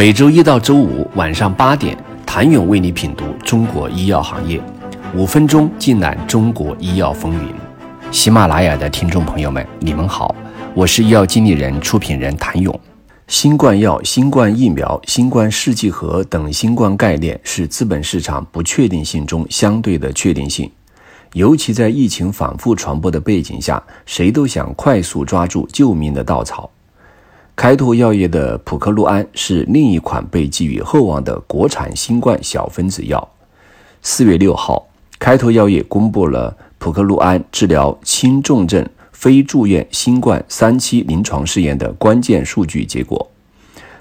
每周一到周五晚上八点，谭勇为你品读中国医药行业，五分钟尽览中国医药风云。喜马拉雅的听众朋友们，你们好，我是医药经理人、出品人谭勇。新冠药、新冠疫苗、新冠试剂盒等新冠概念是资本市场不确定性中相对的确定性，尤其在疫情反复传播的背景下，谁都想快速抓住救命的稻草。开拓药业的普克路安是另一款被寄予厚望的国产新冠小分子药。四月六号，开拓药业公布了普克路安治疗轻重症非住院新冠三期临床试验的关键数据结果。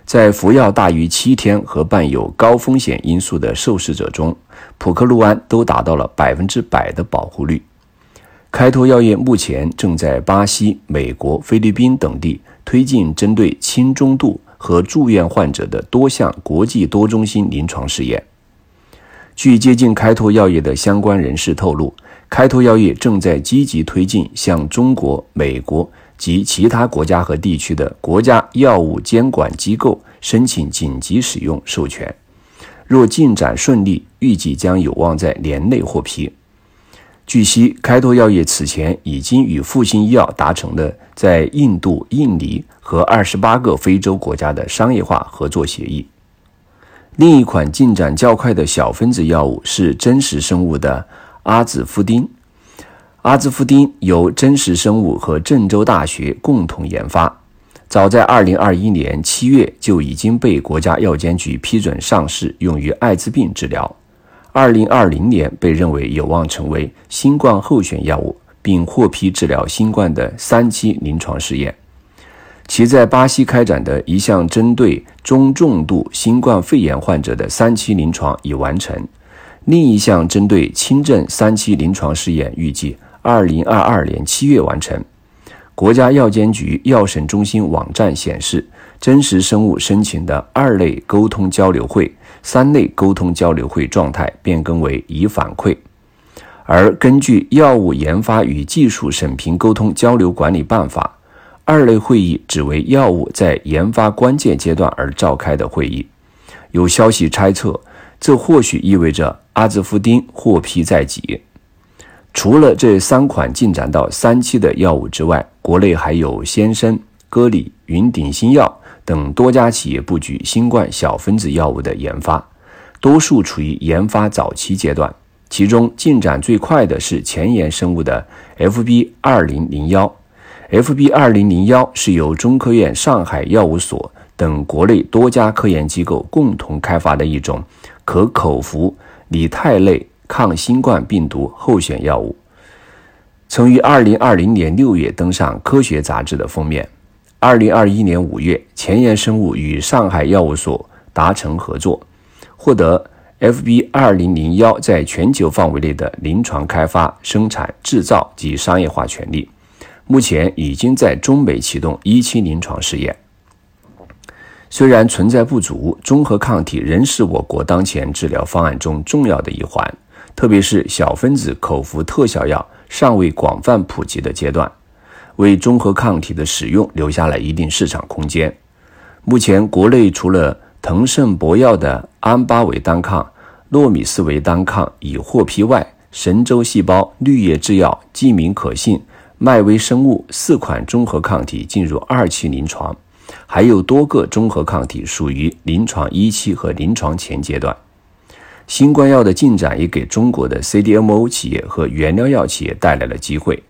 在服药大于七天和伴有高风险因素的受试者中，普克路安都达到了百分之百的保护率。开拓药业目前正在巴西、美国、菲律宾等地推进针对轻中度和住院患者的多项国际多中心临床试验。据接近开拓药业的相关人士透露，开拓药业正在积极推进向中国、美国及其他国家和地区的国家药物监管机构申请紧急使用授权。若进展顺利，预计将有望在年内获批。据悉，开拓药业此前已经与复星医药达成了在印度、印尼和二十八个非洲国家的商业化合作协议。另一款进展较快的小分子药物是真实生物的阿兹夫丁。阿兹夫丁由真实生物和郑州大学共同研发，早在二零二一年七月就已经被国家药监局批准上市，用于艾滋病治疗。二零二零年被认为有望成为新冠候选药物，并获批治疗新冠的三期临床试验。其在巴西开展的一项针对中重度新冠肺炎患者的三期临床已完成，另一项针对轻症三期临床试验预计二零二二年七月完成。国家药监局药审中心网站显示，真实生物申请的二类沟通交流会。三类沟通交流会状态变更为已反馈，而根据《药物研发与技术审评沟通交流管理办法》，二类会议只为药物在研发关键阶段而召开的会议。有消息猜测，这或许意味着阿兹夫丁获批在即。除了这三款进展到三期的药物之外，国内还有先生、歌礼、云顶新药。等多家企业布局新冠小分子药物的研发，多数处于研发早期阶段。其中进展最快的是前沿生物的 FB 二零零幺。FB 二零零幺是由中科院上海药物所等国内多家科研机构共同开发的一种可口服拟肽类抗新冠病毒候选药物，曾于二零二零年六月登上《科学》杂志的封面。二零二一年五月，前沿生物与上海药物所达成合作，获得 FB 二零零幺在全球范围内的临床开发、生产、制造及商业化权利。目前已经在中美启动一期临床试验。虽然存在不足，综合抗体仍是我国当前治疗方案中重要的一环，特别是小分子口服特效药尚未广泛普及的阶段。为综合抗体的使用留下了一定市场空间。目前，国内除了腾盛博药的安巴韦单抗、诺米斯韦单抗已获批外，神州细胞、绿叶制药、济明可信、迈威生物四款综合抗体进入二期临床，还有多个综合抗体属于临床一期和临床前阶段。新冠药的进展也给中国的 CDMO 企业和原料药企业带来了机会。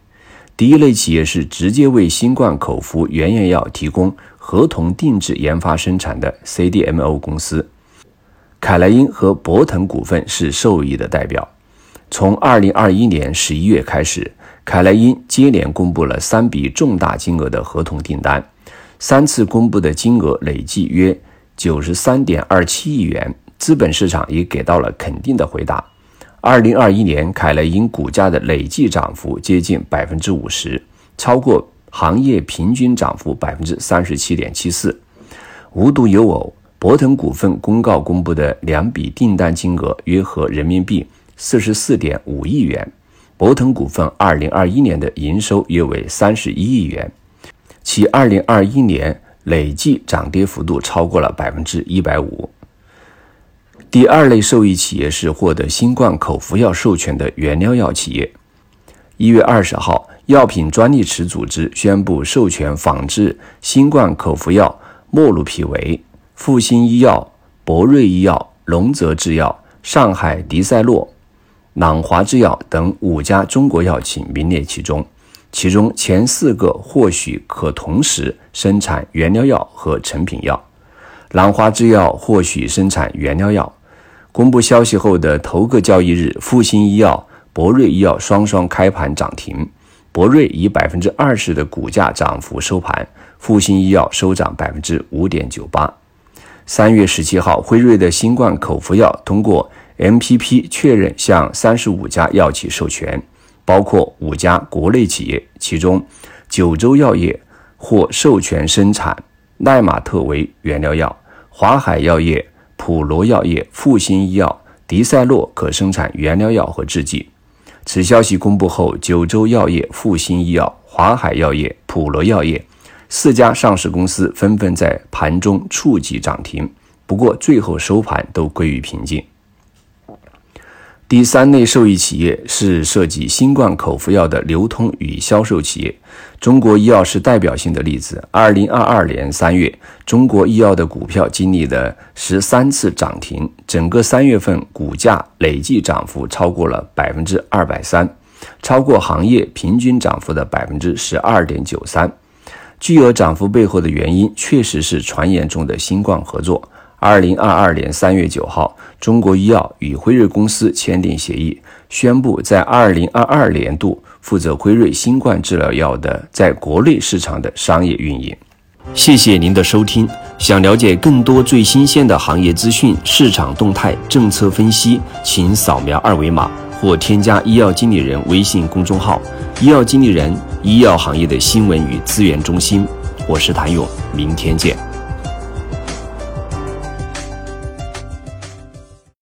第一类企业是直接为新冠口服原研药提供合同定制研发生产的 CDMO 公司，凯莱因和博腾股份是受益的代表。从2021年11月开始，凯莱因接连公布了三笔重大金额的合同订单，三次公布的金额累计约93.27亿元，资本市场也给到了肯定的回答。二零二一年，凯莱因股价的累计涨幅接近百分之五十，超过行业平均涨幅百分之三十七点七四。无独有偶，博腾股份公告公布的两笔订单金额约合人民币四十四点五亿元。博腾股份二零二一年的营收约为三十一亿元，其二零二一年累计涨跌幅度超过了百分之一百五。第二类受益企业是获得新冠口服药授权的原料药企业。一月二十号，药品专利池组织宣布授权仿制新冠口服药莫鲁匹韦、复星医药、博瑞医药、龙泽制药、上海迪赛洛、朗华制药等五家中国药企名列其中。其中前四个或许可同时生产原料药和成品药。朗华制药或许生产原料药。公布消息后的头个交易日，复星医药、博瑞医药双双开盘涨停，博瑞以百分之二十的股价涨幅收盘，复星医药收涨百分之五点九八。三月十七号，辉瑞的新冠口服药通过 MPP 确认向三十五家药企授权，包括五家国内企业，其中九州药业获授权生产奈玛特韦原料药，华海药业。普罗药业、复星医药、迪赛诺可生产原料药和制剂。此消息公布后，九州药业、复星医药、华海药业、普罗药业四家上市公司纷纷在盘中触及涨停，不过最后收盘都归于平静。第三类受益企业是涉及新冠口服药的流通与销售企业，中国医药是代表性的例子。二零二二年三月，中国医药的股票经历了十三次涨停，整个三月份股价累计涨幅超过了百分之二百三，超过行业平均涨幅的百分之十二点九三。巨额涨幅背后的原因，确实是传言中的新冠合作。二零二二年三月九号，中国医药与辉瑞公司签订协议，宣布在二零二二年度负责辉瑞新冠治疗药的在国内市场的商业运营。谢谢您的收听。想了解更多最新鲜的行业资讯、市场动态、政策分析，请扫描二维码或添加医药经理人微信公众号“医药经理人”——医药行业的新闻与资源中心。我是谭勇，明天见。